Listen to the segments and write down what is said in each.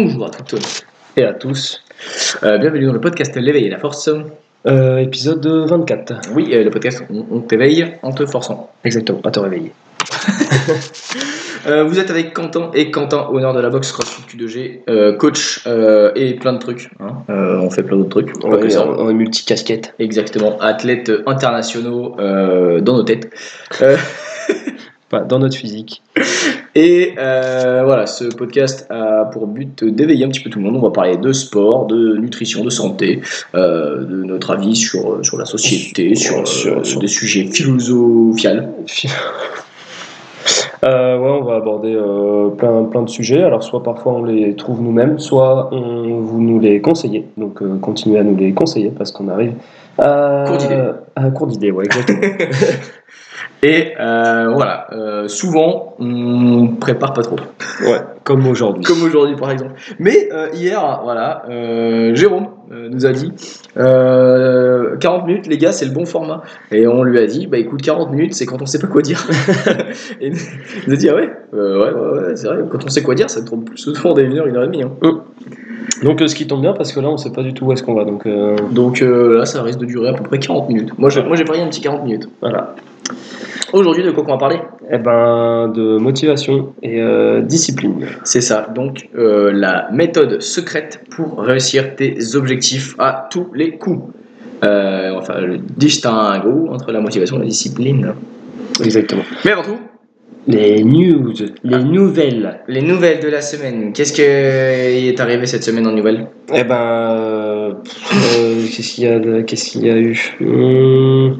Bonjour à toutes et à tous. Euh, bienvenue dans le podcast L'éveil et la force. Euh, épisode 24. Oui, euh, le podcast on t'éveille en te forçant. Exactement, à te réveiller. Euh, vous êtes avec Quentin et Quentin, honneur de la boxe CrossFit Q2G, euh, coach et plein de trucs. hein. Euh, on fait plein d'autres trucs. pas On que est, ça. on est multicasquette. Exactement, athlètes internationaux euh, dans nos têtes. Euh, Dans notre physique. Et euh, voilà, ce podcast a pour but d'éveiller un petit peu tout le monde. On va parler de sport, de nutrition, de santé, euh, de notre avis sur, sur la société, sur, Sur- euh, sur- des sujets philosophiales. Euh, ouais, on va aborder euh, plein, plein de sujets. Alors, soit parfois on les trouve nous-mêmes, soit on, vous nous les conseillez. Donc, euh, continuez à nous les conseiller parce qu'on arrive à Court d'idées. À court d'idées, ouais, exactement. Et euh, voilà, euh, souvent on prépare pas trop, ouais, comme aujourd'hui. comme aujourd'hui par exemple. Mais euh, hier, voilà, Jérôme nous a dit euh, 40 minutes, les gars, c'est le bon format. Et on lui a dit, bah écoute, 40 minutes, c'est quand on sait pas quoi dire. et il nous a dit, ah ouais, ouais, ouais, ouais, c'est vrai, quand on sait quoi dire, ça tourne plus souvent des 1 heure, 1 heure et demie. hein. Donc, euh, ce qui tombe bien parce que là, on sait pas du tout où est-ce qu'on va. Donc, euh, Donc euh, là, ça risque de durer à peu près 40 minutes. Moi, j'ai moi, j'ai parié un petit 40 minutes. voilà. Aujourd'hui, de quoi qu'on va parler? Eh ben, de motivation et euh, discipline. C'est ça, donc euh, la méthode secrète pour réussir tes objectifs à tous les coups. Euh, enfin, le distinguo entre la motivation et la discipline. Exactement. Mais avant tout, Les news, les nouvelles. les nouvelles de la semaine. Qu'est-ce qui est arrivé cette semaine en nouvelles? Eh ben, euh, qu'est-ce qu'il y a, de- qu'est-ce qu'il y a eu? Hmm,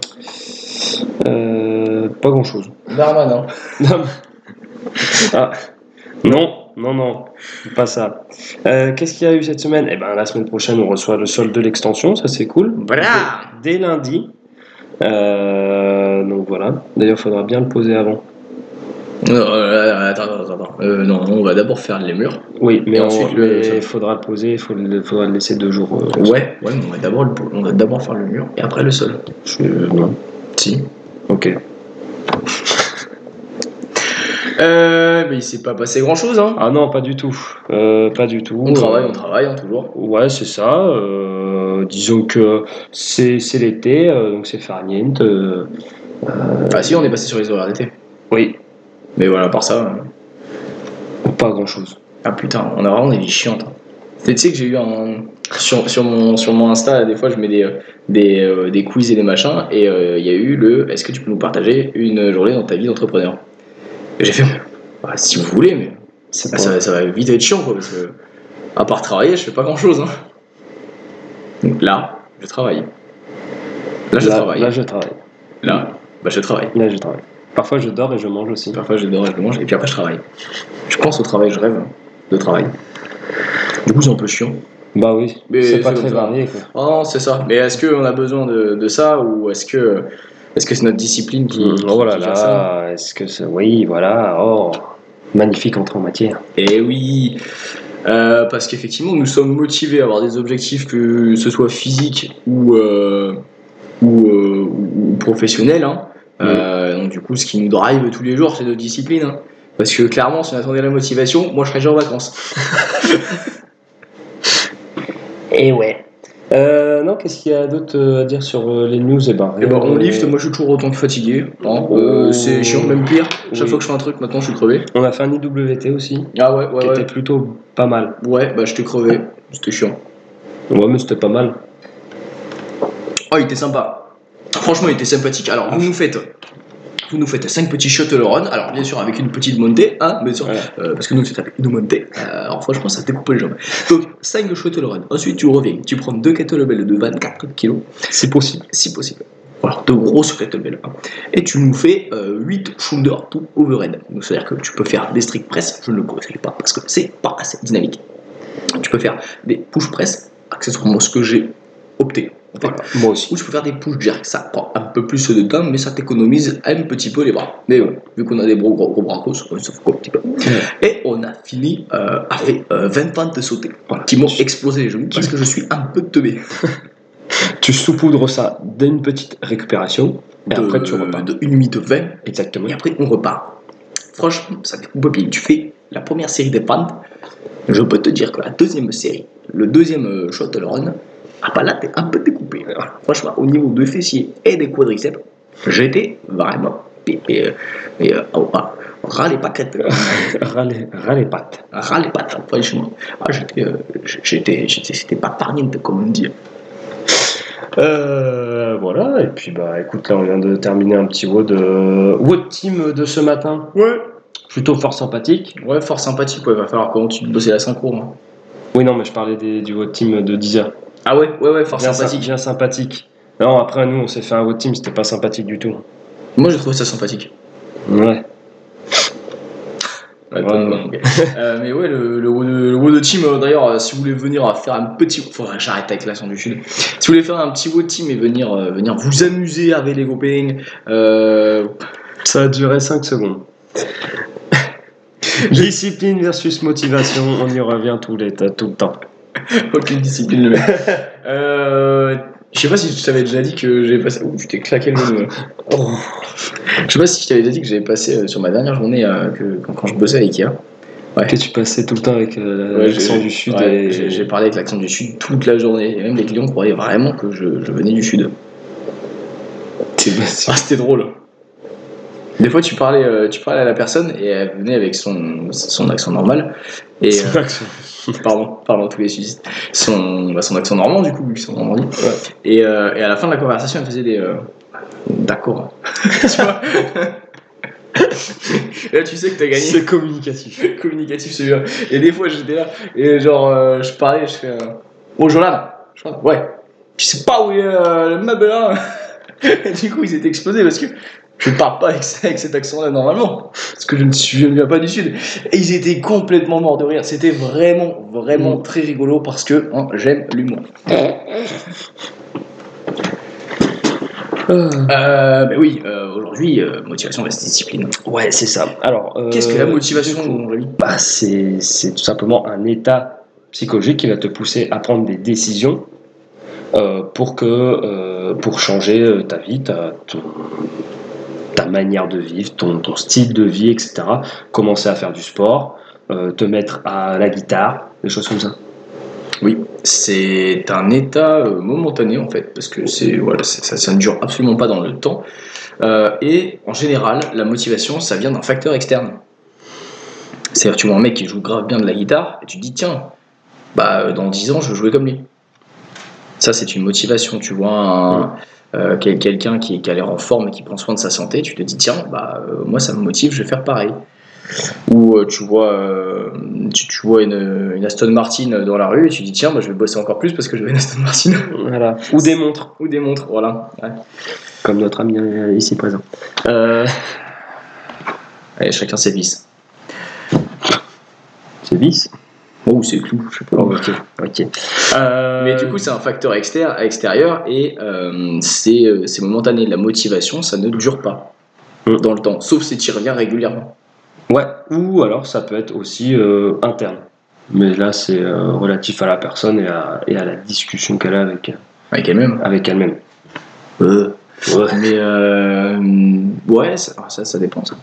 euh, Pas grand-chose. Darmanin. Non. Ah, non, non, non, pas ça. Euh, qu'est-ce qu'il y a eu cette semaine? Eh ben, la semaine prochaine, on reçoit le solde de l'extension, ça c'est cool. Voilà Dès, dès lundi. Euh, donc voilà. D'ailleurs, il faudra bien le poser avant. Euh, Attends, attends, attends. Euh, non, on va d'abord faire les murs. Oui, mais ensuite, il faudra le poser, il faudra le laisser deux jours. euh, Ouais, ouais, mais on va d'abord le- on va d'abord faire le mur et après le sol. je- non. Si. Ok. Euh, mais il s'est pas passé grand chose, hein. Ah non, pas du tout. Euh, pas du tout. On travaille, on travaille, hein, toujours. Ouais, c'est ça. euh, disons que c'est l'été, euh, donc c'est farniente. Ah si, on est passé sur les horaires d'été. oui, Mais voilà, à part ça. euh, pas grand chose. Ah putain, on a vraiment des vies chiantes. hein. Tu sais que j'ai eu un. Sur, sur, mon, sur mon Insta, des fois, je mets des, euh, des, euh, des quiz et des machins, et euh, il y a eu le Est-ce que tu peux nous partager une journée dans ta vie d'entrepreneur? Et j'ai fait bah, Si vous voulez, mais ça, ça va vite être chiant, quoi, parce que à part travailler, je fais pas grand chose. Hein. Donc là, je travaille. Là, je là, travaille. là, je travaille. Là, bah, je travaille. Là, je travaille. Parfois, je dors et je mange aussi. Parfois, je dors et je mange, et puis après, je travaille. Je pense au travail, je rêve de travail. Du coup, c'est un peu chiant. Bah oui, c'est pas très varié. Quoi. Oh non, c'est ça. Mais est-ce qu'on a besoin de, de ça ou est-ce que est-ce que c'est notre discipline qui, qui- oh là qui fait ça là, est-ce que c'est. Oui, voilà. Oh, magnifique entrée en matière. Eh oui Euh, Parce qu'effectivement, nous sommes motivés à avoir des objectifs, que ce soit physiques ou, euh, ou, euh, ou- professionnels. hein. Euh, donc, du coup, ce qui nous drive tous les jours, c'est notre discipline. hein. Parce que clairement, si on attendait la motivation, moi je serais déjà en vacances. Et ouais. Euh, non, qu'est-ce qu'il y a d'autre euh, à dire sur euh, les news? Eh ben, Et rien ben, on de- lift, moi je suis toujours autant que fatigué. hein. Oh. Euh, c'est chiant, même pire. Chaque Oui. fois que je fais un truc, maintenant je suis crevé. On a fait un IWT aussi, Ah ouais, ouais, qui ouais. était plutôt pas mal. Ouais, bah j'étais crevé. C'était chiant. Ouais, mais c'était pas mal. Oh, il était sympa. Franchement, il était sympathique. Alors, vous nous faites. Vous nous faites 5 petits shuttle run, alors bien sûr avec une petite montée, hein, bien sûr, Ouais. euh, parce que nous c'est avec une montée. Euh, alors franchement ça découpe les jambes. Donc 5 shuttle run, ensuite tu reviens, tu prends deux kettlebells de 24 kg, C'est possible. si possible. Alors de grosses kettlebells. hein. Et tu nous fais euh, 8 shoulder to overhead. Donc c'est-à-dire que tu peux faire des strict press, je ne le conseille pas parce que c'est pas assez dynamique. Tu peux faire des push press, accessoirement ce que j'ai opté. Voilà. Moi aussi. Ou tu peux faire des push jerks, ça prend un peu plus de temps, mais ça t'économise un petit peu les bras. Mais ouais, vu qu'on a des gros gros, gros bras ça fait quoi un petit peu. Et on a fini euh, avec euh, 20 pentes de sauter, Voilà. qui m'ont explosé les genoux parce que je suis un peu teubé. Tu saupoudres ça d'une petite récupération, et de, après tu repars. de 1 minute 20, Exactement. et après on repart. Franchement, ça découpe bien. Tu fais la première série des pentes, je peux te dire que la deuxième série, le deuxième euh, shuttle run, ah bah là t'es un peu découpé. Franchement, au niveau des fessiers et des quadriceps, j'étais vraiment et, et, euh, oh, ah, ras les paquettes, ras, les, ras les pattes. ras les pattes, franchement. Ah, j'étais, euh, j'étais, j'étais, c'était pas parniente, comme on dit. Euh, voilà, et puis bah écoute, là on vient de terminer un petit WOD, euh, WOD team de ce matin. Ouais. Plutôt fort sympathique. Ouais, fort sympathique, ouais. Va falloir comment tu bosser la synchro. Hein. Oui, non, mais je parlais des, du WOD team de 10 heures. Ah ouais, ouais, ouais, fort Bien sympathique. sy- Bien sympathique. Non, après nous on s'est fait un WOD team, c'était pas sympathique du tout. Moi, j'ai trouvé ça sympathique. Ouais. Ouais, Ouais, pas- ouais. ok. Euh, mais ouais, le, le, le, le WOD Team, euh, d'ailleurs, euh, si vous voulez venir faire un petit. Faudrait que j'arrête avec l'accent du Sud. Si vous voulez faire un petit WOD Team et venir, euh, venir vous amuser avec les copains, euh, Ça a duré 5 secondes. Discipline versus motivation, on y revient tous les, tout le temps. aucune discipline le mec. Euh, je sais pas si je t'avais déjà dit que j'ai passé. Ouh, tu t'es claqué le là. Oh. Je sais pas si je t'avais déjà dit que j'avais passé euh, sur ma dernière journée euh, que, quand, quand je bossais à Ikea. Que tu passais tout le temps avec euh, Ouais, l'accent du sud ouais, et j'ai parlé avec l'accent du Sud toute la journée. Et même les clients croyaient vraiment que je, je venais du Sud. Ah, c'était drôle. Des fois, tu parlais, euh, tu parlais à la personne et elle venait avec son, son accent normal. Et, Son euh, accent. pardon, pardon, tous les sudistes. Son, bah, son accent normand, du coup, vu qu'ils sont Normandie. Et, euh, et à la fin de la conversation, elle faisait des. euh, D'accord. tu vois Là, tu sais que t'as gagné. C'est communicatif. communicatif celui-là. Et des fois, j'étais là et genre, euh, je parlais, je fais. Jolan Je fais, Ouais. Tu sais pas où est le meuble là Et du coup, ils étaient explosés parce que je parle pas avec, avec cet accent-là normalement. Parce que je ne, suis, je ne viens pas du Sud. Et ils étaient complètement morts de rire. C'était vraiment, vraiment Mm. très rigolo parce que hein, j'aime l'humour. Euh, mais oui, euh, aujourd'hui, euh, motivation reste discipline. Ouais, c'est ça. Alors, Qu'est-ce que la motivation, bah, c'est, c'est tout simplement un état psychologique qui va te pousser à prendre des décisions pour que pour changer ta vie, ta, ton- ta manière de vivre, ton, ton style de vie, etc. Commencer à faire du sport, euh, te mettre à la guitare, des choses comme ça. Oui, c'est un état euh, momentané en fait, parce que c'est voilà, ça, ça ne dure absolument pas dans le temps. Euh, et en général, la motivation, ça vient d'un facteur externe. C'est-à-dire, tu vois un mec qui joue grave bien de la guitare, et tu te dis, tiens, bah, dans 10 ans, je veux jouer comme lui. Ça, c'est une motivation. Tu vois un, euh, quel- quelqu'un qui, qui a l'air en forme et qui prend soin de sa santé, tu te dis, tiens, bah, euh, moi, ça me motive, je vais faire pareil. Ou euh, tu vois, tu, tu vois une, une Aston Martin dans la rue et tu dis, tiens, je vais bosser encore plus parce que je veux une Aston Martin. Voilà. Ou des montres, Ou des montres, voilà. Ouais. comme notre ami ici présent. Allez, chacun ses vices. c'est vis. Oh, c'est clou, je sais pas. Oh, ok. ok. Euh, Mais du coup, c'est un facteur externe, extérieur et euh, c'est euh, c'est momentané. La motivation, ça ne dure pas Mm. dans le temps, sauf si tu y reviens régulièrement. Ouais, ou alors ça peut être aussi euh, interne. Mais là, c'est euh, relatif à la personne et à, et à la discussion qu'elle a avec, Avec elle-même. avec elle-même. Euh, Mais euh, ouais, ça, ça, ça dépend. Ça.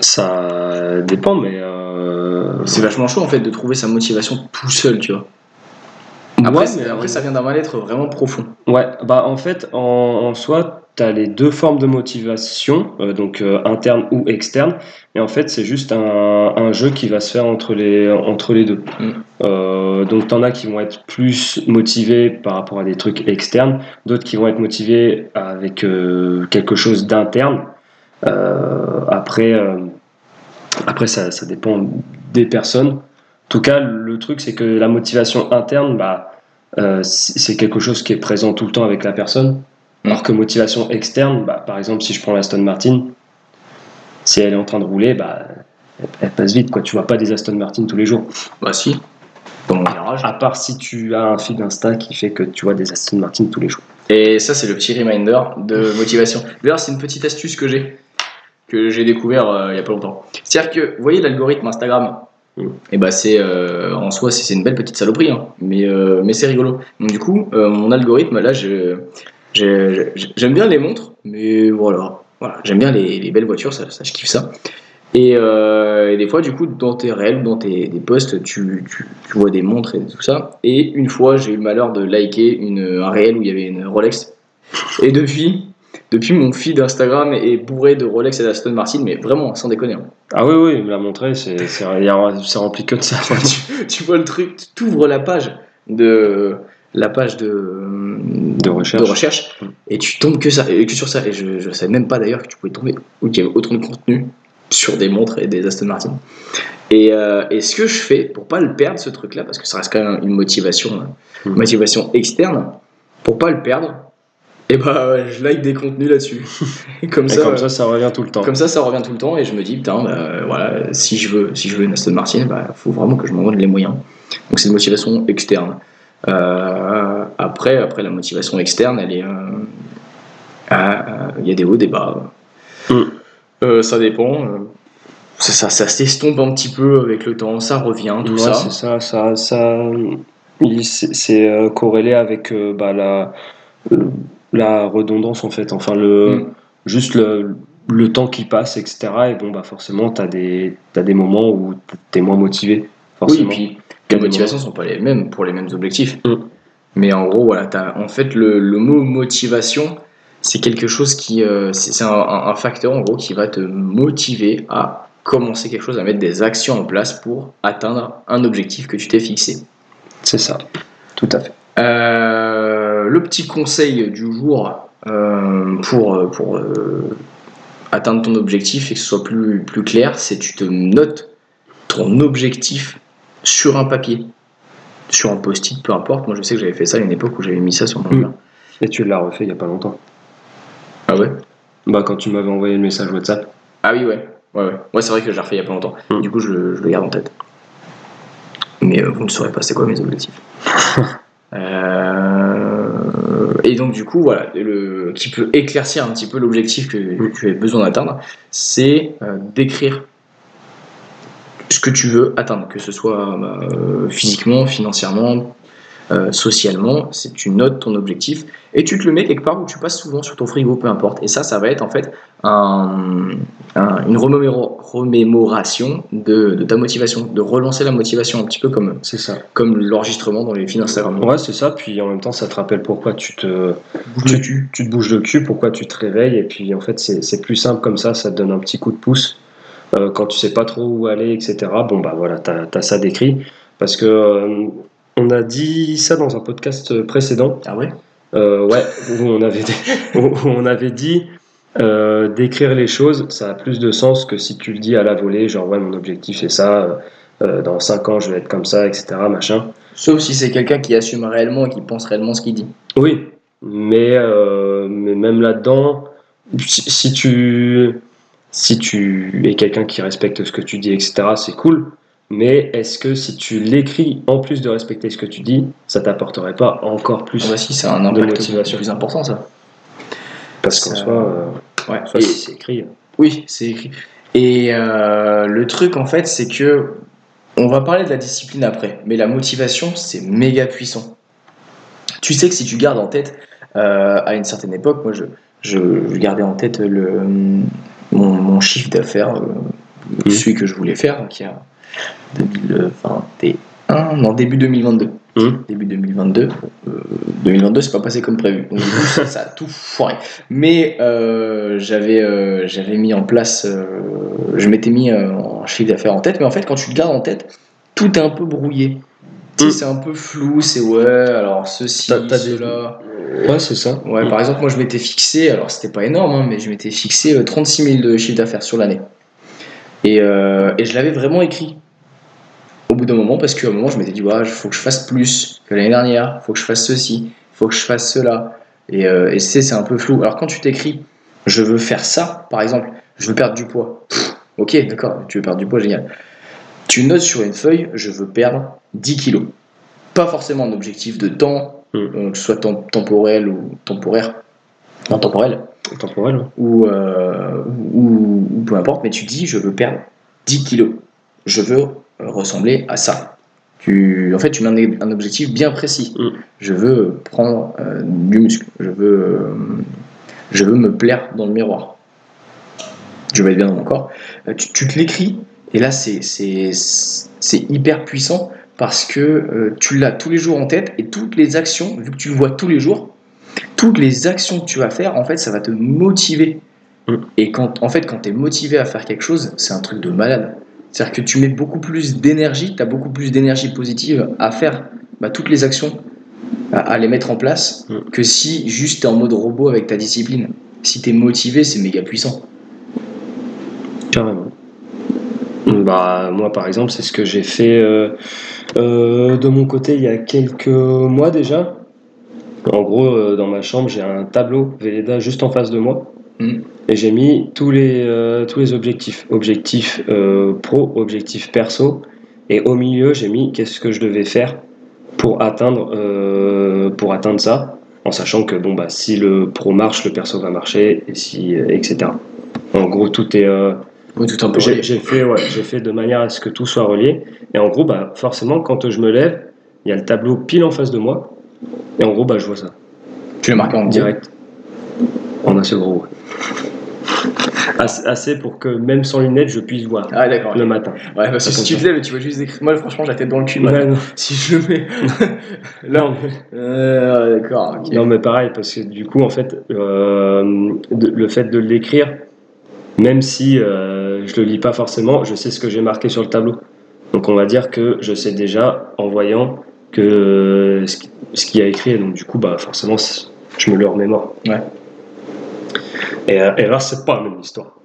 Ça dépend, mais. Euh, C'est vachement chaud en fait de trouver sa motivation tout seul, tu vois. Après, ouais, mais- après, ça vient d'un mal-être vraiment profond. Ouais, bah en fait, en, en soi, tu as les deux formes de motivation, euh, donc euh, interne ou externe. Et en fait, c'est juste un, un jeu qui va se faire entre les, entre les deux. Mm. Euh, donc, tu en as qui vont être plus motivés par rapport à des trucs externes, d'autres qui vont être motivés avec euh, quelque chose d'interne. Euh, après, euh, après ça, ça dépend des personnes. En tout cas, le truc, c'est que la motivation interne, bah, euh, c'est quelque chose qui est présent tout le temps avec la personne. Alors que motivation externe, bah, par exemple, si je prends l'Aston Martin, si elle est en train de rouler, bah, elle, passe vite. Quoi. Tu vois pas des Aston Martin tous les jours. Bah si, dans mon garage. À part si tu as un fil Insta qui fait que tu vois des Aston Martin tous les jours. Et ça, c'est le petit reminder de motivation. D'ailleurs, c'est une petite astuce que j'ai, que j'ai découvert euh, il y a pas longtemps. C'est-à-dire que, vous voyez l'algorithme Instagram. Et bah, c'est euh, en soi, c'est une belle petite saloperie, hein, mais, euh, mais c'est rigolo. Donc, du coup, mon algorithme, là, j'aime bien les montres, mais voilà. voilà J'aime bien les, les belles voitures, ça, ça, je kiffe ça. Et, et des fois, du coup, dans tes réels, dans tes des posts, tu, tu, tu vois des montres et tout ça. Et une fois, j'ai eu le malheur de liker une, un réel où il y avait une Rolex. Et depuis, depuis mon feed Instagram est bourré de Rolex et d'Aston Martin, mais vraiment, sans déconner. hein. Ah oui, oui, il me l'a montré, c'est rempli que de ça. tu, tu vois le truc, tu ouvres la page de la page de, De recherche. et tu tombes que ça et que sur ça et je, je savais même pas d'ailleurs que tu pouvais tomber ou qu'il y avait autant de contenu sur des montres et des Aston Martin et, euh, et ce que je fais pour pas le perdre ce truc là parce que ça reste quand même une motivation Mhm. motivation externe pour pas le perdre et bah je like des contenus là-dessus comme Et ça comme ça, ça revient tout le temps. comme ça, ça revient tout le temps et je me dis, putain, bah, voilà, si je veux, si je veux une Aston Martin, bah, faut vraiment que je m'en donne les moyens. Donc c'est une motivation externe. Euh, après, après la motivation externe, elle est, euh, ah, euh, il y a des hauts, des bas. Mm. Euh, ça dépend. ça, ça, ça s'estompe un petit peu avec le temps, ça revient, tout Ouais, ça. c'est ça, ça, ça c'est c'est, euh, corrélé avec euh, bah, la, euh, la redondance en fait, enfin le, Mm. juste le, le temps qui passe, etc. Et bon, bah forcément, tu as des, t'as des moments où tu es moins motivé. Oui, Forcément. et puis les motivations sont pas les mêmes pour les mêmes objectifs. Mm. Mais en gros, voilà, t'as- en fait, le, le mot motivation, c'est quelque chose qui, euh, c'est un- un facteur en gros qui va te motiver à commencer quelque chose, à mettre des actions en place pour atteindre un objectif que tu t'es fixé. C'est ça, tout à fait. Euh, le petit conseil du jour euh, pour, pour euh, atteindre ton objectif et que ce soit plus, plus clair, c'est tu te notes ton objectif sur un papier, sur un post-it, peu importe. Moi, je sais que j'avais fait ça à une époque où j'avais mis ça sur mon Mm. mur. Et tu l'as refait il y a pas longtemps. Ah ouais? Bah, quand tu m'avais envoyé le message WhatsApp. Ah oui, ouais. Ouais, ouais. Ouais, c'est vrai que je l'ai refait il y a pas longtemps. Mm. Du coup, je le, je le garde en tête. Mais euh, vous ne saurez pas c'est quoi mes objectifs. Euh, et donc, du coup, voilà, le, qui peut éclaircir un petit peu l'objectif que tu as besoin d'atteindre, c'est euh, d'écrire ce que tu veux atteindre, que ce soit euh, physiquement, financièrement, euh, socialement, c'est tu notes ton objectif et tu te le mets quelque part où tu passes souvent sur ton frigo, peu importe. Et ça, ça va être en fait un, un- une remémora- remémoration de, de ta motivation, de relancer la motivation un petit peu comme, C'est ça. comme l'enregistrement dans les feeds Instagram. Ouais, c'est ça. Puis en même temps, ça te rappelle pourquoi tu te, cul. tu te bouges le cul, pourquoi tu te réveilles. Et puis en fait, c'est c'est plus simple comme ça. Ça te donne un petit coup de pouce. Euh, quand tu sais pas trop où aller, etc. Bon, bah voilà, t'as as ça décrit. Parce que euh, on a dit ça dans un podcast précédent. Ah ouais? Euh, ouais, où on avait, où on avait dit euh, d'écrire les choses, ça a plus de sens que si tu le dis à la volée, genre ouais, mon objectif c'est ça, euh, dans 5 ans je vais être comme ça, etc. Machin. Sauf si c'est quelqu'un qui assume réellement et qui pense réellement ce qu'il dit. Oui, mais, euh, mais même là-dedans, si, si tu, si tu es quelqu'un qui respecte ce que tu dis, etc., c'est cool. Mais est-ce que si tu l'écris en plus de respecter ce que tu dis, ça t'apporterait pas encore plus Ah bah si, c'est un impact motivation? plus important ça. Parce qu'en ça- soit, euh, Ouais. soit Et- c'est écrit. Oui, c'est écrit. Et euh, le truc, en fait, c'est que on va parler de la discipline après, mais la motivation, c'est méga puissant. Tu sais que si tu gardes en tête, euh, à une certaine époque, moi, je, je, je gardais en tête le, mon, mon chiffre d'affaires, euh, Mhm. celui que je voulais faire, qui a 2021, non, début 2022. Mhm. Début 2022. Euh, 2022, c'est pas passé comme prévu. Donc, ça, ça a tout foiré. Mais euh, j'avais euh, j'avais mis en place, euh, je m'étais mis en chiffre d'affaires en tête, mais en fait, quand tu le gardes en tête, tout est un peu brouillé. Tu sais, Mm. C'est un peu flou, c'est ouais, alors ceci, t'as des- cela. Ouais, c'est ça. Ouais, par exemple, moi je m'étais fixé, alors c'était pas énorme, hein, mais je m'étais fixé euh, 36 000 de chiffre d'affaires sur l'année. Et, et je l'avais vraiment écrit bout d'un moment, parce qu'à un moment je m'étais dit, il faut que je fasse plus que l'année dernière, il faut que je fasse ceci, il faut que je fasse cela. Et, euh, et c'est c'est un peu flou. Alors quand tu t'écris, je veux faire ça, par exemple, je veux perdre du poids. Pff, ok, d'accord, tu veux perdre du poids, génial. Tu notes sur une feuille, je veux perdre 10 kilos. Pas forcément un objectif de temps, Mm. euh, que ce soit tem- temporel ou temporaire, non temporel, Temporel. ouais. ou, euh, ou, ou peu importe, mais tu dis je veux perdre 10 kilos. Je veux euh, ressembler à ça. Tu, en fait, tu mets un, un objectif bien précis. Mm. Je veux prendre euh, du muscle. Je veux, euh, je veux me plaire dans le miroir. je vais être bien dans mon corps, euh, tu, tu te l'écris, et là c'est hyper puissant parce que tu l'as tous les jours en tête, et toutes les actions, vu que tu le vois tous les jours, toutes les actions que tu vas faire, en fait, ça va te motiver. Mm. Et quand, en fait, quand tu es motivé à faire quelque chose, c'est un truc de malade. C'est-à-dire que tu mets beaucoup plus d'énergie, tu as beaucoup plus d'énergie positive à faire bah, toutes les actions, à, à les mettre en place, Mm. que si juste tu es en mode robot avec ta discipline. Si tu es motivé, c'est méga puissant. Carrément. Bah, moi, par exemple, c'est ce que j'ai fait euh, euh, de mon côté il y a quelques mois déjà. En gros, euh, dans ma chambre, j'ai un tableau Velleda juste en face de moi. Mm. Et j'ai mis tous les, euh, tous les objectifs. Objectifs euh, pro, objectifs perso. Et au milieu, j'ai mis qu'est-ce que je devais faire pour atteindre, euh, pour atteindre ça. En sachant que bon, bah, si le pro marche, le perso va marcher, et si, euh, etc. En gros, tout est. Oui, tout un peu. j'ai j'ai fait, ouais, j'ai fait de manière à ce que tout soit relié. Et en gros, bah, forcément, quand je me lève, il y a le tableau pile en face de moi. Et en gros, bah, je vois ça. Tu l'as marqué en direct. Direct. En assez gros. ouais. Assez, pour que même sans lunettes, je puisse voir Ah, le matin. Ouais, parce que si tu te et tu vois juste écrire. Moi, franchement, j'ai la tête dans le cul. Ouais, non. Si je le mets. Là, mais- Euh, d'accord. ok. non, mais pareil, parce que du coup, en fait, euh, de- le fait de l'écrire, même si euh, je le lis pas forcément, je sais ce que j'ai marqué sur le tableau. Donc, on va dire que je sais déjà en voyant que ce qui- ce qu'il y a écrit, donc du coup, bah, forcément, je me le remémore. Ouais. Et, euh, et là, c'est pas la même histoire.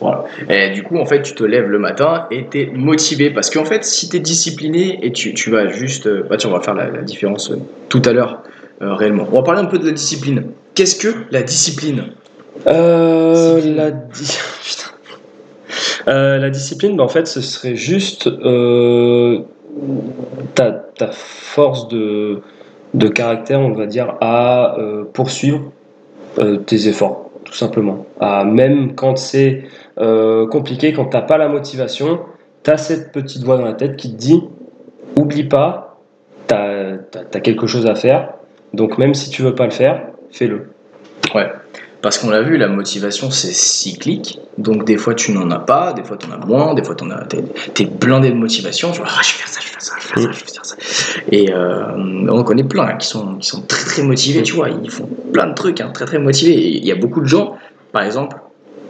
Voilà. Et du coup, en fait, tu te lèves le matin et tu es motivé. Parce qu'en fait, si tu es discipliné et tu, tu vas juste. euh, Bah, tiens, on va faire la, la différence euh, tout à l'heure, euh, réellement. On va parler un peu de la discipline. Qu'est-ce que la discipline? Euh, Discipline. la, di- Putain. Euh, la discipline, bah, en fait, ce serait juste euh, ta, ta force de, de caractère, on va dire, à euh, poursuivre euh, tes efforts, tout simplement. À, même quand c'est euh, compliqué, quand t'as pas la motivation, tu as cette petite voix dans la tête qui te dit oublie pas, tu as, quelque chose à faire, donc même si tu veux pas le faire, fais-le. Parce qu'on l'a vu, la motivation, c'est cyclique. Donc, des fois, tu n'en as pas, des fois, tu en as moins, des fois, tu as. T'es blindé de motivation. Ah, je vais faire ça, je vais faire ça, je vais faire ça. Et euh, on connaît plein hein, qui, sont, très, très motivés, tu vois. Ils font plein de trucs, hein, très, très motivés. Il y a beaucoup de gens, par exemple,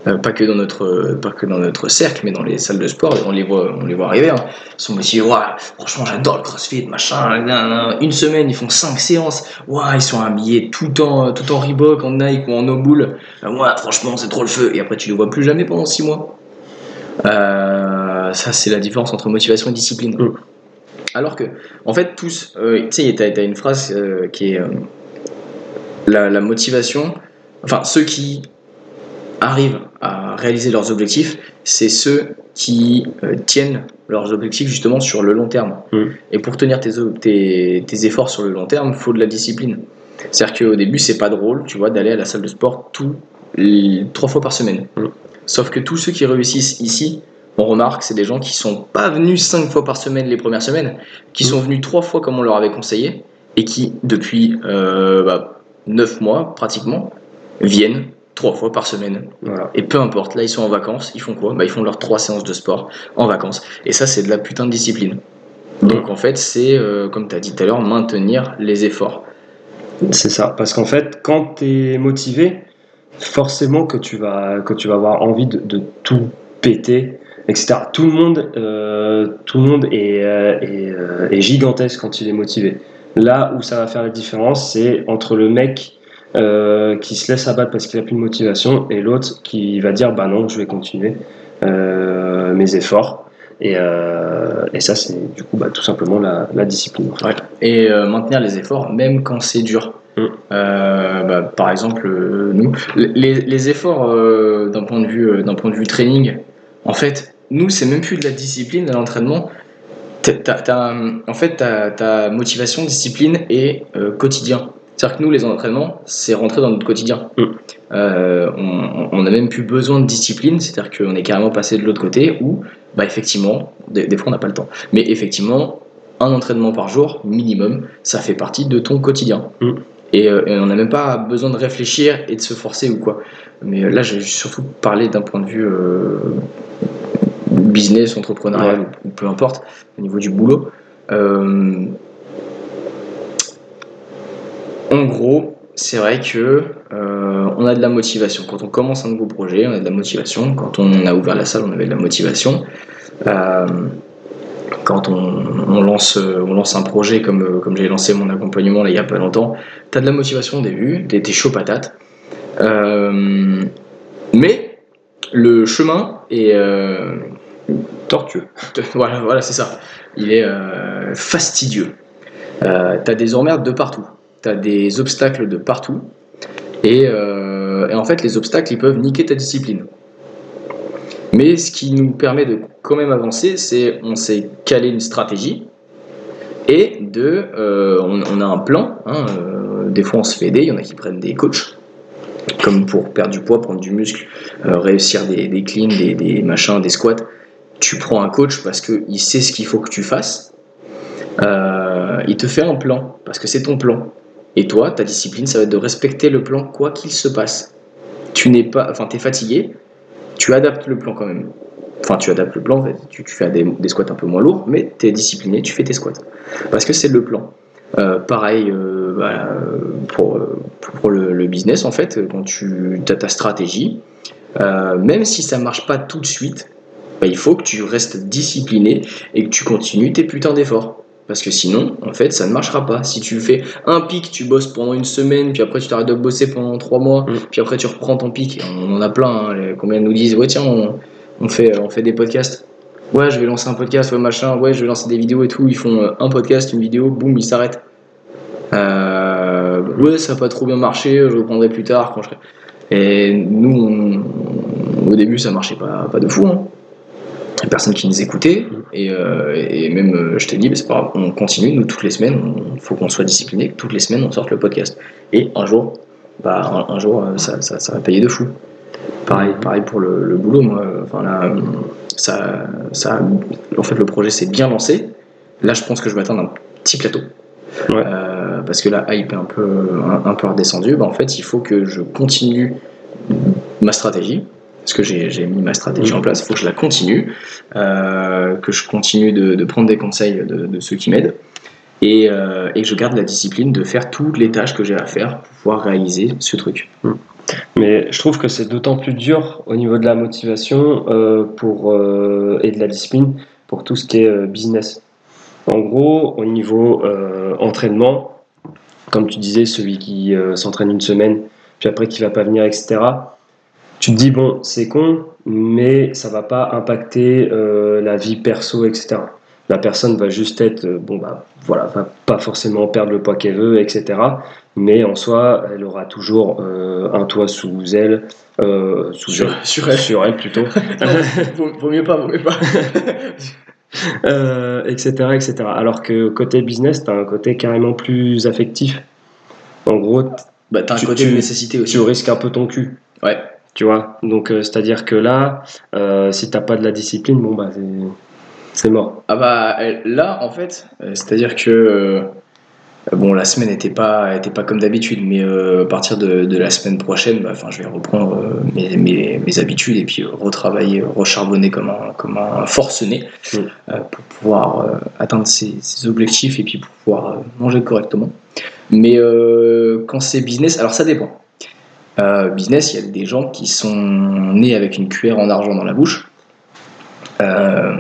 pas, que dans notre, pas que dans notre cercle, mais dans les salles de sport, on les voit, on les voit arriver. hein. Ils sont motivés. Ouah, franchement, j'adore le crossfit, machin. Une semaine, ils font 5 séances. Ouah, ils sont habillés tout en, tout en Reebok, en Nike ou en. Euh, ouais, franchement, c'est trop le feu. Et après, tu les vois plus jamais pendant 6 mois. Euh, ça, c'est la différence entre motivation et discipline. Mm. Alors que, en fait, tous, euh, tu sais, t'as as une phrase euh, qui est euh, la, la motivation, enfin, ceux qui arrivent à réaliser leurs objectifs, c'est ceux qui euh, tiennent leurs objectifs justement sur le long terme. Mm. Et pour tenir tes, tes, tes efforts sur le long terme, il faut de la discipline. C'est-à-dire qu'au début, c'est pas drôle, tu vois, d'aller à la salle de sport tout, les- trois fois par semaine. Mm. Sauf que tous ceux qui réussissent ici, on remarque, c'est des gens qui sont pas venus cinq fois par semaine les premières semaines, qui Mm. sont venus trois fois comme on leur avait conseillé, et qui, depuis euh, bah, neuf mois pratiquement, viennent trois fois par semaine. Et peu importe, là ils sont en vacances, ils font quoi? Bah, Ils font leurs trois séances de sport en vacances. Et ça, c'est de la putain de discipline. Donc en fait, c'est, euh, comme tu as dit tout à l'heure, maintenir les efforts. C'est ça, parce qu'en fait, quand tu es motivé, forcément que tu vas, que tu vas avoir envie de, tout péter, etc. Tout le monde, euh, tout le monde euh, est gigantesque quand il est motivé. Là où ça va faire la différence, c'est entre le mec euh, qui se laisse abattre parce qu'il a plus de motivation et l'autre qui va dire bah non, je vais continuer euh, mes efforts. Et, euh, et ça, c'est du coup bah, tout simplement la, la discipline. en fait. Ouais. Et maintenir les efforts, même quand c'est dur. Mm. Euh, bah, par exemple, euh, nous, les, les efforts euh, d'un point de vue, d'un point de vue training, en fait, nous, c'est même plus de la discipline à l'entraînement. En fait, ta, motivation, discipline et quotidien. C'est-à-dire que nous, les entraînements, c'est rentrer dans notre quotidien. Mm. Euh, on, on a même plus besoin de discipline, c'est-à-dire qu'on est carrément passé de l'autre côté où, bah, effectivement, des, des fois on n'a pas le temps, mais effectivement, un entraînement par jour, minimum, ça fait partie de ton quotidien. Mm. Et, euh, et on n'a même pas besoin de réfléchir et de se forcer ou quoi. Mais euh, là, j'ai surtout parlé d'un point de vue euh, business, entrepreneurial Ouais. ou peu importe, au niveau du boulot. En gros, c'est vrai que euh, on a de la motivation. Quand on commence un nouveau projet, on a de la motivation. Quand on a ouvert la salle, on avait de la motivation. Euh, quand on, lance, un projet comme, j'ai lancé mon accompagnement il n'y a pas longtemps, tu as de la motivation au début, tu es chaud patate. Euh, mais le chemin est tortueux. voilà, voilà c'est ça. Il est fastidieux. Tu as des emmerdes de partout. Tu as des obstacles de partout. Et, euh, et en fait, les obstacles, ils peuvent niquer ta discipline. Mais ce qui nous permet de quand même avancer, c'est on s'est calé une stratégie et de, euh, on, a un plan. hein, euh, des fois, on se fait aider. Il y en a qui prennent des coachs, comme pour perdre du poids, prendre du muscle, réussir des, cleans, des, machins, des squats. Tu prends un coach parce qu'il sait ce qu'il faut que tu fasses. Il te fait un plan parce que c'est ton plan. Et toi, ta discipline, ça va être de respecter le plan quoi qu'il se passe. Tu n'es pas, enfin, t'es fatigué, tu adaptes le plan quand même. Enfin, tu adaptes le plan, tu, fais des, squats un peu moins lourds, mais tu es discipliné, tu fais tes squats. Parce que c'est le plan. Euh, pareil euh, euh, pour, le business, en fait, quand tu as ta stratégie, euh, même si ça marche pas tout de suite, bah, il faut que tu restes discipliné et que tu continues tes putains d'efforts. Parce que sinon, en fait, ça ne marchera pas. Si tu fais un pic, tu bosses pendant une semaine, puis après tu t'arrêtes de bosser pendant trois mois, Mm. puis après tu reprends ton pic. On en a plein. hein, les- combien nous disent, ouais, tiens, on, on fait, on fait des podcasts. Ouais, je vais lancer un podcast, ouais, machin. Ouais, je vais lancer des vidéos et tout. Ils font euh, un podcast, une vidéo, boum, ils s'arrêtent. Euh, ouais, ça n'a pas trop bien marché, je reprendrai plus tard quand je serai. Et nous, on- au début, ça marchait pas, pas de fou. Hein. Y a Personne qui nous écoutait. Et, euh, et même, euh, je t'ai dit, bah, c'est pas grave, on continue, nous, toutes les semaines, il faut qu'on soit discipliné, que toutes les semaines, on sorte le podcast. Et un jour, bah, un, un jour, euh, ça, ça, ça va payer de fou. Pareil, pareil pour le, le boulot, moi. Enfin, là, ça, ça, en fait, le projet s'est bien lancé. Là, je pense que je vais atteindre un petit plateau. Ouais. Euh, parce que la hype est un peu, un, un peu redescendue. Bah, en fait, il faut que je continue ma stratégie. Parce que j'ai mis ma stratégie en place, il faut que je la continue, euh, que je continue de, de prendre des conseils de, de ceux qui m'aident, et, euh, et que je garde la discipline de faire toutes les tâches que j'ai à faire pour pouvoir réaliser ce truc. Mais je trouve que c'est d'autant plus dur au niveau de la motivation euh, pour, et de la discipline pour tout ce qui est business. En gros, au niveau entraînement, comme tu disais, celui qui s'entraîne une semaine, puis après qui va pas venir, etc. Tu te dis, bon, c'est con, mais ça va pas impacter euh, la vie perso, etc. La personne va juste être, euh, bon, bah, voilà, va pas forcément perdre le poids qu'elle veut, etc. Mais en soi, elle aura toujours euh, un toit sous elle, sous Sur- elle, sur elle. sur elle plutôt, vaut, vaut mieux pas, vaut mieux pas. euh, etc., etc. Alors que côté business, tu as un côté carrément plus affectif. En gros, bah, t'as un Tu- côté tu- de nécessité aussi. tu risques un peu ton cul. Ouais. Tu vois Donc, euh, c'est-à-dire que là, euh, si t'as pas de la discipline, bon, bah, c'est- c'est mort. Ah bah là en fait, euh, c'est-à-dire que euh, bon la semaine n'était pas était pas comme d'habitude, mais euh, à partir de, de la semaine prochaine, bah, enfin je vais reprendre euh, mes, mes, mes habitudes et puis euh, retravailler, recharbonner comme un comme un forcené Mm. pour pouvoir atteindre ses, ses objectifs et puis pour pouvoir manger correctement. Mais quand c'est business, alors ça dépend. Euh, business, il y a des gens qui sont nés avec une cuillère en argent dans la bouche. Euh,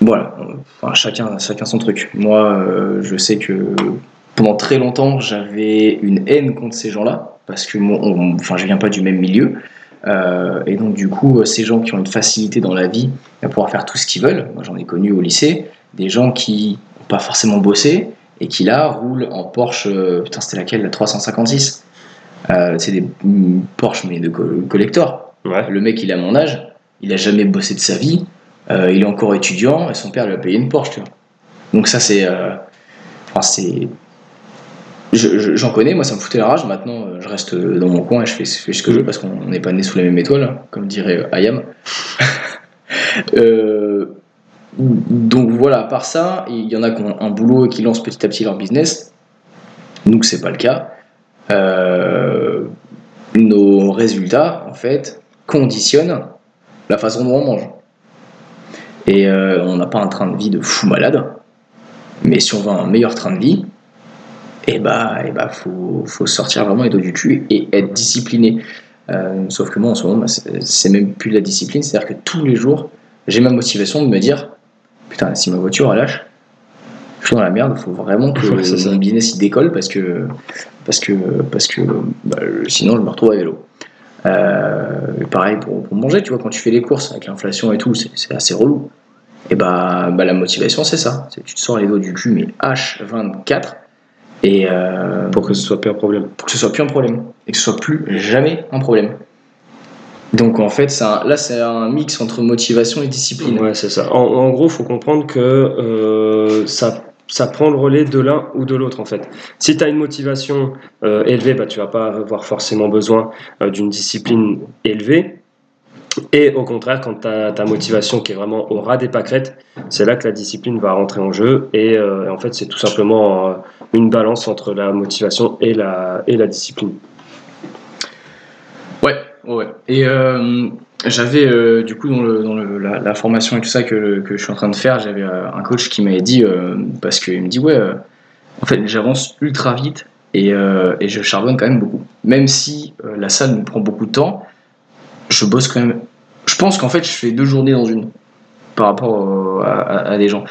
voilà, enfin, chacun, chacun son truc. Moi, euh, je sais que pendant très longtemps, j'avais une haine contre ces gens-là, parce que moi, on- enfin, je viens pas du même milieu. Et donc, du coup, ces gens qui ont une facilité dans la vie à pouvoir faire tout ce qu'ils veulent, moi j'en ai connu au lycée, des gens qui n'ont pas forcément bossé et qui là roulent en Porsche, putain, c'était laquelle La 356 euh, C'est des Porsche, mais de co- collector. Ouais. Le mec, il a mon âge, il a jamais bossé de sa vie, euh, il est encore étudiant et son père lui a payé une Porsche, tu vois. Donc ça, c'est, euh, enfin, c'est, je- je- j'en connais, moi, ça me foutait la rage. Maintenant, euh, je reste dans mon coin et je fais, je fais ce que je veux parce qu'on n'est pas né sous les mêmes étoiles, hein, comme dirait euh, Ayam. Euh, donc voilà, à part ça, il y en a qui ont un boulot et qui lancent petit à petit leur business. Nous, c'est pas le cas. Euh, nos résultats, en fait, conditionnent la façon dont on mange. Et euh, on n'a pas un train de vie de fou malade, mais si on veut un meilleur train de vie, et bah, et bah faut, faut sortir vraiment les doigts du cul et être discipliné. Euh, sauf que moi, en ce moment, bah, c'est même plus de la discipline, c'est-à-dire que tous les jours, j'ai ma motivation de me dire Putain, si ma voiture elle lâche, suis dans la merde, il faut vraiment que Ouais, mon business il décolle parce que, parce que, parce que bah, sinon je me retrouve à vélo. Euh, pareil pour, pour manger, tu vois, quand tu fais les courses avec l'inflation et tout, c'est assez relou. Et bah, bah la motivation, c'est ça. Tu te sors les doigts du cul, mais H24, et euh, Pour que ce soit plus un problème. pour que ce soit plus un problème et que ce soit plus jamais un problème. Donc en fait, un- là c'est un mix entre motivation et discipline. Ouais, c'est ça. En, en gros, faut comprendre que euh, ça, ça prend le relais de l'un ou de l'autre en fait. Si tu as une motivation euh, élevée, bah, tu vas pas avoir forcément besoin euh, d'une discipline élevée. Et au contraire, quand tu as ta motivation qui est vraiment au ras des pâquerettes, c'est là que la discipline va rentrer en jeu. Et, euh, en fait, c'est tout simplement une balance entre la motivation et la, et la discipline. Ouais, ouais. Et euh, j'avais euh, du coup dans, le, dans le- la, formation et tout ça que, que je suis en train de faire, j'avais euh, un coach qui m'avait dit parce qu'il me dit ouais, en fait j'avance ultra vite et, et je charbonne quand même beaucoup. Même si la salle me prend beaucoup de temps, je bosse quand même. Je pense qu'en fait je fais deux journées dans une par rapport à, à- des gens.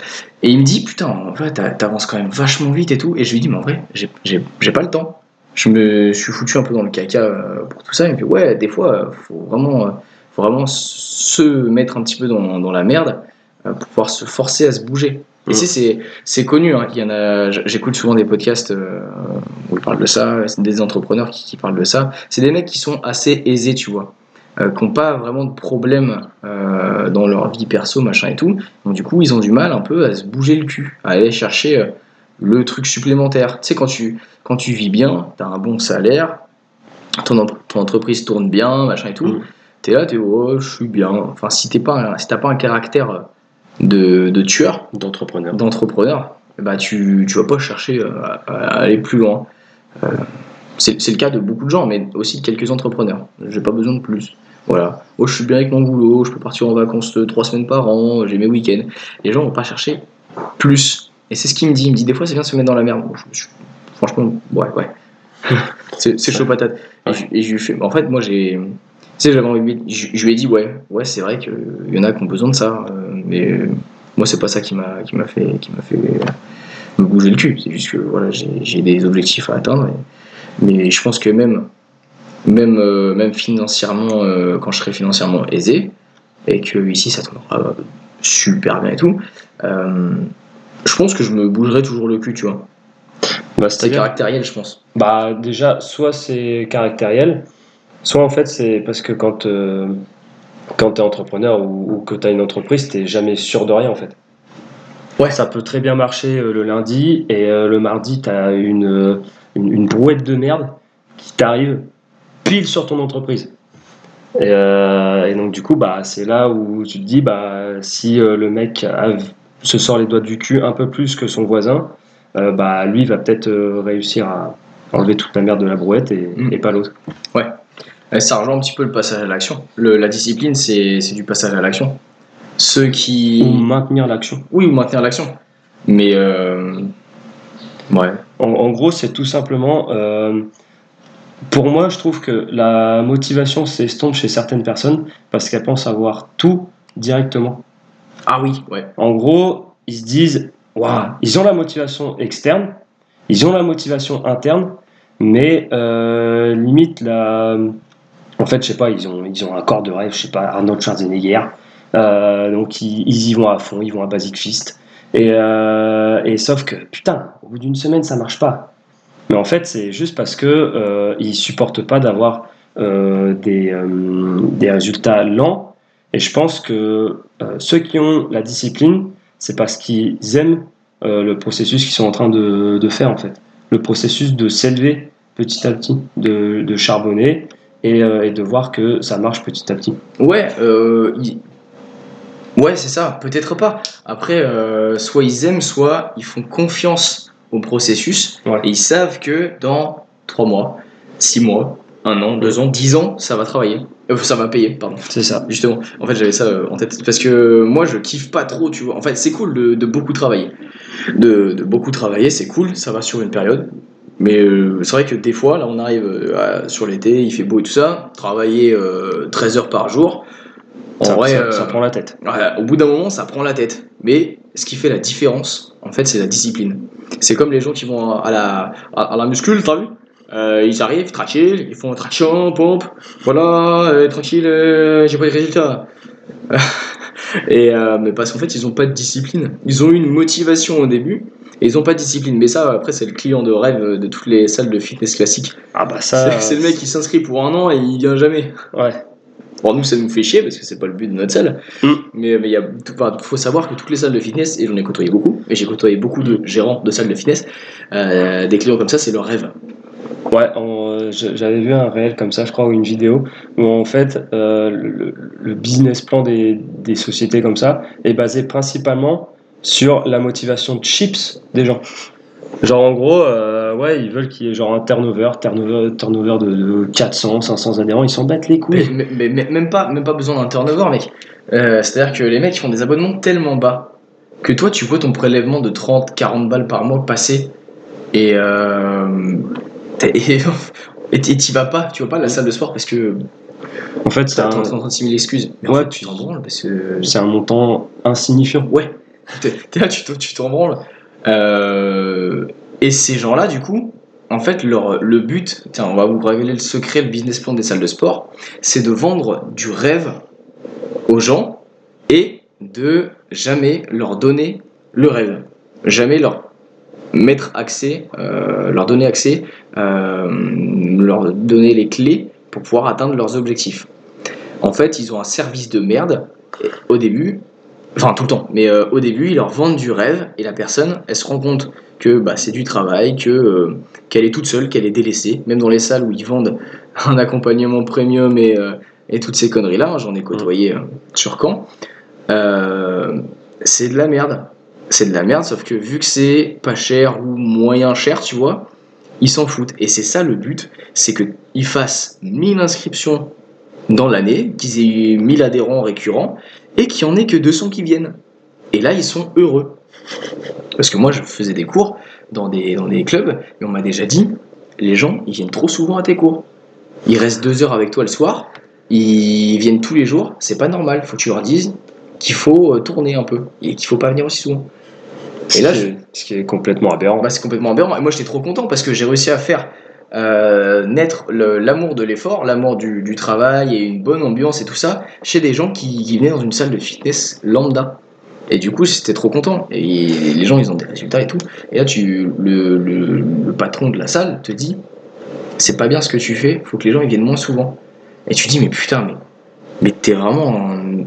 Et il me dit putain, en fait t'a- t'avances quand même vachement vite et tout. Et je lui dis mais en vrai j'ai pas le temps je me suis foutu un peu dans le caca euh, pour tout ça. Et puis, ouais, des fois, euh, faut vraiment, euh, faut vraiment se mettre un petit peu dans, dans la merde pour pouvoir se forcer à se bouger. Et Mm. c'est- c'est connu, hein, il y en a, j- j'écoute souvent des podcasts euh, où ils parlent de ça, c'est des entrepreneurs qui, qui parlent de ça. C'est des mecs qui sont assez aisés, tu vois, euh, qui n'ont pas vraiment de problème euh, dans leur vie perso, machin et tout. Donc du coup, ils ont du mal un peu à se bouger le cul, à aller chercher le truc supplémentaire. Tu sais, quand tu, quand tu vis bien, tu as un bon salaire, ton, entreprise tourne bien, machin et tout, Mm. tu es là, tu es oh, je suis bien. Enfin, si tu pas, un- si pas un caractère de, de tueur, D'entrepreneur. d'entrepreneur, ben, tu tu vas pas chercher euh, à, à aller plus loin. Euh, c'est c'est le cas de beaucoup de gens, mais aussi de quelques entrepreneurs. J'ai pas besoin de plus. Voilà. Oh, je suis bien avec mon boulot, je peux partir en vacances euh, trois semaines par an, j'ai mes week-ends. Les gens vont pas chercher plus. Et c'est ce qu'il me dit. Il me dit des fois c'est bien de se mettre dans la merde. Bon, je- je- franchement, ouais, ouais. c'est chaud patate. Et, je- et je lui fais, en fait, moi j'ai. Tu sais, j'avais envie je, je lui ai dit, ouais, ouais, c'est vrai qu'il y en a qui ont besoin de ça, euh, mais euh, moi, c'est pas ça qui m'a qui m'a fait, qui m'a fait me bouger le cul. C'est juste que voilà, j'ai des objectifs à atteindre. et- mais je pense que même, même, euh, même financièrement, euh, quand je serai financièrement aisé, et que ici ça tournera super bien et tout, je pense que je me bougerai toujours le cul, tu vois. Bah, C'est caractériel, je pense. Bah déjà, soit c'est caractériel, soit en fait c'est parce que quand, euh, quand tu es entrepreneur ou, ou que tu as une entreprise, tu jamais sûr de rien en fait. Ouais. Ça peut très bien marcher euh, le lundi et euh, le mardi, tu as une, une, une brouette de merde qui t'arrive pile sur ton entreprise. Et, et donc du coup, bah, c'est là où tu te dis, bah, si le mec a- se sort les doigts du cul un peu plus que son voisin, euh, bah, lui va peut-être euh, réussir à enlever toute la merde de la brouette et, Mm. et pas l'autre. Et ça rejoint un petit peu le passage à l'action. La discipline, c'est c'est du passage à l'action. Ceux qui. Ou maintenir l'action. Oui, ou maintenir l'action. Mais. euh, Ouais. En, en gros, c'est tout simplement. pour moi, je trouve que la motivation s'estompe chez certaines personnes parce qu'elles pensent avoir tout directement. Ah oui, ouais. En gros, ils se disent, waouh, ils ont la motivation externe, ils ont la motivation interne, mais euh, limite la, en fait, je sais pas, ils ont, ils ont un corps de rêve, je sais pas, Arnold Schwarzenegger, Euh, donc ils, ils y vont à fond, ils vont à Basic Fist, et, euh, et sauf que putain, au bout d'une semaine, ça marche pas. Mais en fait, c'est juste parce que euh, ils supportent pas d'avoir euh, des, des résultats lents. Et je pense que ceux qui ont la discipline, c'est parce qu'ils aiment euh, le processus qu'ils sont en train de, de faire en fait. Le processus de s'élever petit à petit, de, de charbonner et, euh, et de voir que ça marche petit à petit. Ouais, euh, ouais c'est ça. Peut-être pas. Après, euh, soit ils aiment, soit ils font confiance au processus Ouais. et ils savent que dans 3 mois, 6 mois, 1 an, 2 ans, 10 ans, ça va travailler. Euh, ça va payer, pardon. C'est ça. Justement, en fait, j'avais ça euh, en tête parce que moi, je kiffe pas trop, tu vois. En fait, c'est cool de, de beaucoup travailler. De, de beaucoup travailler, c'est cool, ça va sur une période. Mais euh, c'est vrai que des fois, là, on arrive à- sur l'été, il fait beau et tout ça, travailler euh, 13 heures par jour. En Ça, vrai, ça- ça prend la tête. Au bout d'un moment, ça prend la tête. Mais ce qui fait la différence, en fait, c'est la discipline. C'est comme les gens qui vont à la, à, à la muscule, t'as vu? Euh, Ils arrivent, tranquille, ils font traction, pompe, voilà, euh, tranquille, euh, j'ai pas les résultats. et, mais parce qu'en fait, ils ont pas de discipline. Ils ont eu une motivation au début, et ils ont pas de discipline. Mais ça, après, c'est le client de rêve de toutes les salles de fitness classiques. Ah bah ça. C'est le mec qui s'inscrit pour un an et il vient jamais. Ouais. Bon, nous, ça nous fait chier parce que c'est pas le but de notre salle. Mm. Mais mais il y a, faut savoir que toutes les salles de fitness, et j'en ai côtoyé beaucoup, et j'ai côtoyé beaucoup de gérants de salles de fitness, des clients comme ça, c'est leur rêve. Ouais, je- j'avais vu un réel comme ça, je crois, ou une vidéo, où en fait, euh, le, business plan des, sociétés comme ça est basé principalement sur la motivation de chips des gens. Genre, en gros, euh, ouais, ils veulent qu'il y ait genre un turnover, turnover, turnover de, de 400, 500 adhérents, ils s'en battent les couilles. mais- même, pas, même pas besoin d'un turnover, mec. Euh, C'est-à-dire que les mecs font des abonnements tellement bas que toi, tu vois ton prélèvement de 30, 40 balles par mois passer et. Euh, et et t'y vas pas, tu vas pas à la salle de sport parce que En fait, c'est un, 36 000 excuses. Mais en Ouais, fait, tu t'en branles parce que. c'est un montant insignifiant. Ouais, t'es là, tu t'en- tu t'en branles. Euh, et ces gens-là, du coup, en fait, leur, le but, tiens, on va vous révéler le secret, le business plan des salles de sport, c'est de vendre du rêve aux gens et de jamais leur donner le rêve. Jamais leur mettre accès, euh, leur donner accès, euh, leur donner les clés pour pouvoir atteindre leurs objectifs. En fait, ils ont un service de merde au début, enfin tout le temps, mais euh, au début, ils leur vendent du rêve et la personne, elle se rend compte que bah, c'est du travail, que qu'elle est toute seule, qu'elle est délaissée, même dans les salles où ils vendent un accompagnement premium et, toutes ces conneries-là, hein, j'en ai côtoyé sur Caen, c'est de la merde. C'est de la merde, sauf que vu que c'est pas cher ou moyen cher, tu vois, ils s'en foutent. Et c'est ça le but, c'est qu'ils fassent 1000 inscriptions dans l'année, qu'ils aient eu 1000 adhérents récurrents, et qu'il n'y en ait que 200 qui viennent. Et là, ils sont heureux. Parce que moi, je faisais des cours dans des, dans des clubs, et on m'a déjà dit, les gens, ils viennent trop souvent à tes cours. Ils restent deux heures avec toi le soir, ils viennent tous les jours, c'est pas normal. Faut que tu leur dises qu'il faut euh, tourner un peu, et qu'il faut pas venir aussi souvent. Et là, ce, je, qui est, ce qui est complètement aberrant. bah, c'est complètement aberrant. Et moi, j'étais trop content parce que j'ai réussi à faire euh, naître l'amour de l'effort, l'amour du, du travail et une bonne ambiance et tout ça chez des gens qui, qui venaient dans une salle de fitness lambda. Et du coup, j'étais trop content. Et les gens, ils ont des résultats et tout. Et là, tu, le, le- le patron de la salle te dit c'est pas bien ce que tu fais, faut que les gens ils viennent moins souvent. Et tu dis mais putain, mais, mais t'es vraiment. un-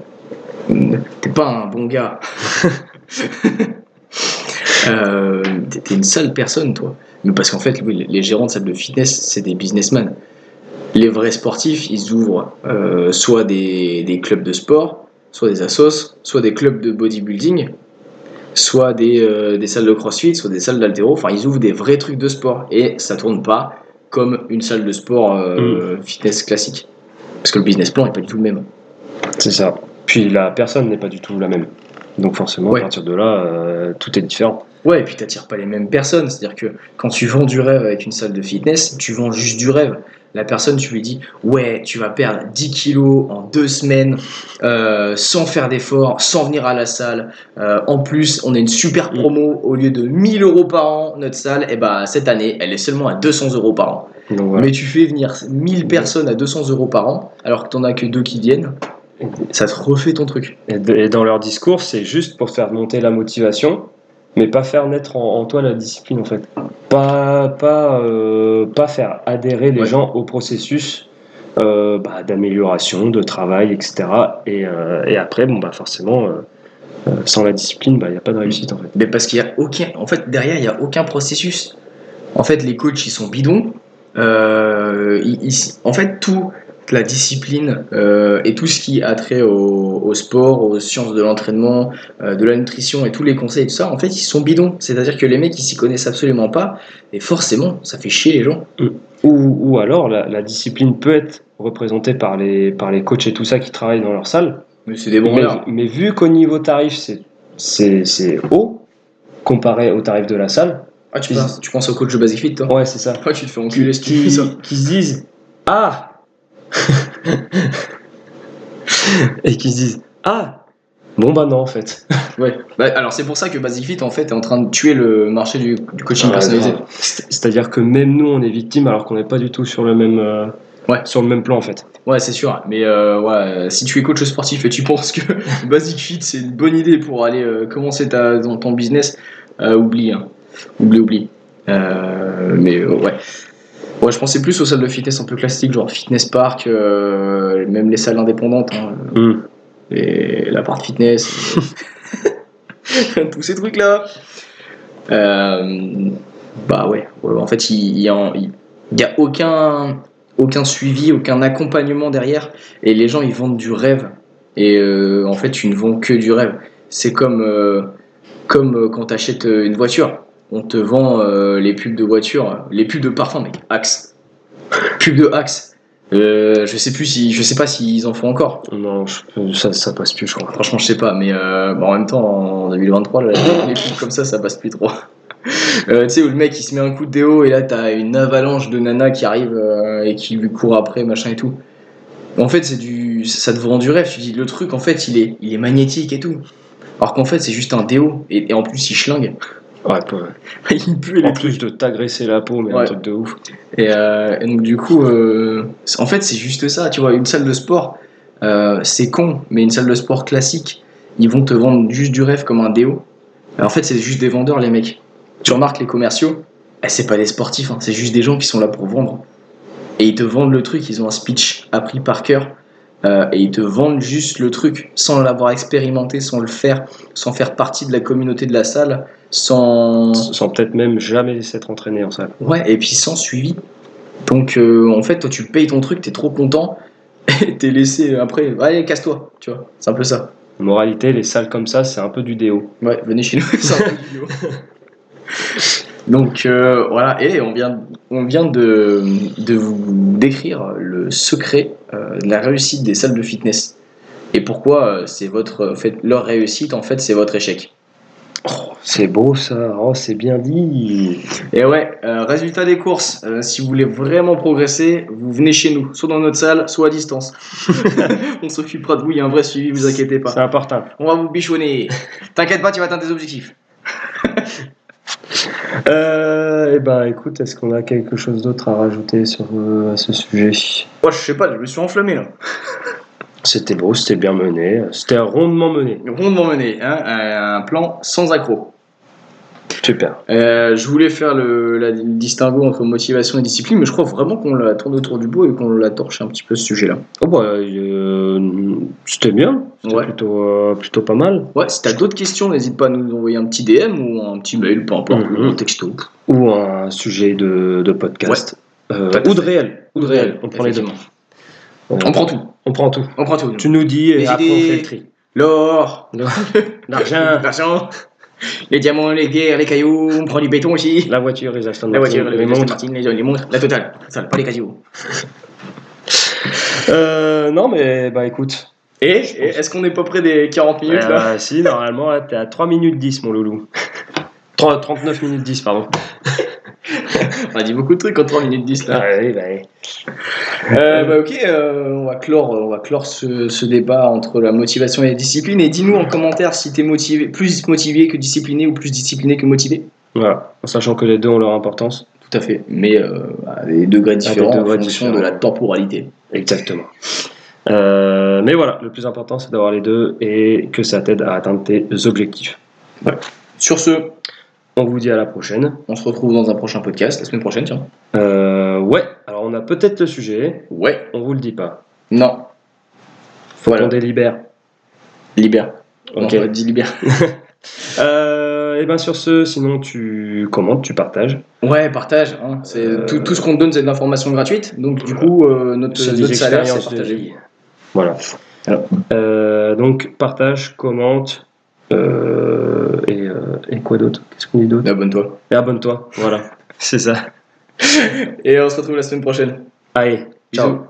T'es pas un bon gars. Euh, t'es une sale personne, toi. Mais parce qu'en fait, oui, les gérants de salles de fitness, c'est des businessmen. Les vrais sportifs, ils ouvrent euh, soit des, des clubs de sport, soit des assos, soit des clubs de bodybuilding, soit des, euh, des salles de crossfit, soit des salles d'altéro. Enfin, ils ouvrent des vrais trucs de sport. Et ça tourne pas comme une salle de sport euh, fitness classique. Parce que le business plan est pas du tout le même. C'est ça. Puis la personne n'est pas du tout la même. Donc forcément, Ouais. à partir de là, euh, tout est différent. Ouais, et puis t'attires pas les mêmes personnes. C'est-à-dire que quand tu vends du rêve avec une salle de fitness, tu vends juste du rêve. La personne, tu lui dis, ouais, tu vas perdre 10 kilos en deux semaines, euh, sans faire d'efforts, sans venir à la salle. Euh, en plus, on a une super promo. Au lieu de 1000 euros par an, notre salle, et bah, cette année, elle est seulement à 200 euros par an. Donc. Mais tu fais venir 1000 personnes à 200 euros par an, alors que t'en as que deux qui viennent. Ça te refait ton truc. Et dans leur discours, c'est juste pour faire monter la motivation, mais pas faire naître en, en toi la discipline en fait. Pas, pas, euh, pas faire adhérer les Ouais. gens au processus euh, bah, d'amélioration, de travail, etc. Et, euh, et après, bon, bah, forcément, sans la discipline, bah, il n'y a pas de réussite en fait. Mais parce qu'il y a aucun. En fait, derrière, il n'y a aucun processus. En fait, les coachs, ils sont bidons. Ils- ils- en fait, tout. La discipline euh, et tout ce qui a trait au, au sport, aux sciences de l'entraînement, euh, de la nutrition et tous les conseils et tout ça, en fait, ils sont bidons. C'est-à-dire que les mecs, ils s'y connaissent absolument pas, et forcément, ça fait chier les gens. Ou, ou alors, la, la discipline peut être représentée par les, par les coachs et tout ça qui travaillent dans leur salle. Mais c'est des bons mais, mais vu qu'au niveau tarif, c'est- haut, comparé au tarif de la salle, Ah, tu, penses, tu penses au coach de Basic Fit, toi? Ouais, c'est ça. Ouais, tu te fais enculer si tu dis ça. qui se disent Ah Et qui se disent Ah Bon bah non en fait. Ouais. Bah, alors c'est pour ça que Basic Fit en fait est en train de tuer le marché du, du coaching personnalisé. C'est-à-dire que même nous on est victime alors qu'on n'est pas du tout sur le même euh, Ouais. sur le même plan en fait. Ouais, c'est sûr. Mais euh, ouais, euh, si tu es coach sportif et tu penses que Basic Fit c'est une bonne idée pour aller euh, commencer ta, dans ton business, oublie, hein. oublie, oublie. Euh, mais ouais. Ouais, je pensais plus aux salles de fitness un peu classiques, genre Fitness Park, euh, même les salles indépendantes, hein, Hum. et l'appart fitness, tous ces trucs là. bah ouais, ouais, en fait il y, a, il y a aucun, aucun suivi, aucun accompagnement derrière, et les gens ils vendent du rêve, et euh, en fait tu ne vends que du rêve. C'est comme, euh, comme euh, quand tu achètes une voiture, on te vend euh, les pubs de voiture, les pubs de parfum mec, Axe, pub de Axe. Euh, je sais plus si, je sais pas s'ils en font encore. Non, je- ça, ça passe plus je crois. Franchement, je sais pas, mais euh, en même temps, en 2023, là, les pubs comme ça, ça passe plus trop. Tu sais, où le mec il se met un coup de déo et là t'as une avalanche de nanas qui arrive et qui lui court après, machin et tout. En fait, c'est du, ça te vend du rêve. Tu dis, le truc, en fait, il est, il est magnétique et tout. Alors qu'en fait, c'est juste un déo et, et en plus, il schlingue. Ouais, pas- il pue en plus de t'agresser la peau, mais un truc de ouf. Et, euh, et donc du coup, euh, en fait, c'est juste ça. Tu vois, une salle de sport, euh, c'est con, mais une salle de sport classique, ils vont te vendre juste du rêve comme un déo. En fait, c'est juste des vendeurs, les mecs. Tu remarques les commerciaux, eh, c'est pas des sportifs, hein, c'est juste des gens qui sont là pour vendre. Et ils te vendent le truc, ils ont un speech appris par cœur. euh, et ils te vendent juste le truc sans l'avoir expérimenté, sans le faire, sans faire partie de la communauté de la salle, sans, Sans peut-être même jamais s'être entraîné en salle. Ouais, et puis sans suivi. Donc euh, en fait, toi tu payes ton truc, t'es trop content, et t'es laissé après, allez, casse-toi, tu vois, c'est un peu ça. Moralité, les salles comme ça, c'est un peu du déo. Ouais, venez chez nous, c'est un peu du vidéo. Donc euh, voilà, et on vient, on vient de, de vous décrire le secret euh, de la réussite des salles de fitness. Et pourquoi euh, c'est votre, fait, leur réussite, en fait, c'est votre échec. Oh, c'est beau ça, oh, c'est bien dit. Et ouais, euh, résultat des courses, euh, si vous voulez vraiment progresser, vous venez chez nous, soit dans notre salle, soit à distance. On s'occupera de vous, il y a un vrai suivi, vous inquiétez pas. C'est important. On va vous bichonner. T'inquiète pas, tu vas atteindre tes objectifs. Euh, eh ben, écoute, est-ce qu'on a quelque chose d'autre à rajouter sur euh, à ce sujet? Moi, je sais pas, je me suis enflammé là. C'était beau, c'était bien mené, c'était rondement mené. Rondement mené, hein, un plan sans accroc. Super. Euh, je voulais faire le, la, le distinguo entre motivation et discipline, mais je crois vraiment qu'on l'a tourné autour du bout et qu'on l'a torché un petit peu ce sujet-là. Oh bah, euh, c'était bien, c'était Ouais. plutôt, euh, plutôt pas mal. Ouais, si t'as d'autres questions, n'hésite pas à nous envoyer un petit DM ou un petit mail, peu importe, Mhm. un texto. Ou un sujet de, de podcast. Ou de réel. Ou de réel, on prend les deux. On prend tout. On prend tout. On prend tout. Tu nous dis et Les après on fait le tri. L'or, L'argent, l'argent, les diamants, les guerres, les cailloux, on prend du béton aussi. la voiture, les Aston La voiture, les, les montres. Martin, les, les montres, la totale. Ça, pas les cailloux. Euh, non, mais bah écoute. Et, et est-ce qu'on n'est pas près des 40 minutes là Euh, si, normalement, t'es à 3 minutes 10, mon loulou. 3 39 minutes 10, pardon. On a dit beaucoup de trucs en 3 minutes 10 là. Ah, oui, bah, oui. Euh, bah, ok, euh, on va clore, on va clore ce, ce débat entre la motivation et la discipline. Et dis-nous en commentaire si t'es motivé, plus motivé que discipliné ou plus discipliné que motivé. Voilà, en sachant que les deux ont leur importance. Tout à fait, mais euh, à des degrés différents degrés en fonction différents. de la temporalité. Exactement. Euh, mais voilà, le plus important, c'est d'avoir les deux et que ça t'aide à atteindre tes objectifs. Sur ce, On vous dit à la prochaine. on se retrouve dans un prochain podcast la semaine prochaine, tiens. Euh, ouais, alors on a peut-être le sujet, Ouais, on vous le dit pas. non, Faut Voilà. qu'on délibère. libère. Ok. Non, dis libère. Euh, et bien sur ce, sinon tu commentes, tu partages. Ouais, partage. hein. C'est Euh, tout, tout ce qu'on te donne, c'est de l'information gratuite. Donc du coup, euh, notre, notre salaire, c'est partagé. Voilà. Donc partage, commente euh, et, euh, et quoi d'autre? Qu'est-ce qu'on dit d'autre? Abonne-toi. Et abonne-toi. Voilà, c'est ça. Et on se retrouve la semaine prochaine. Allez, ciao. Bisous.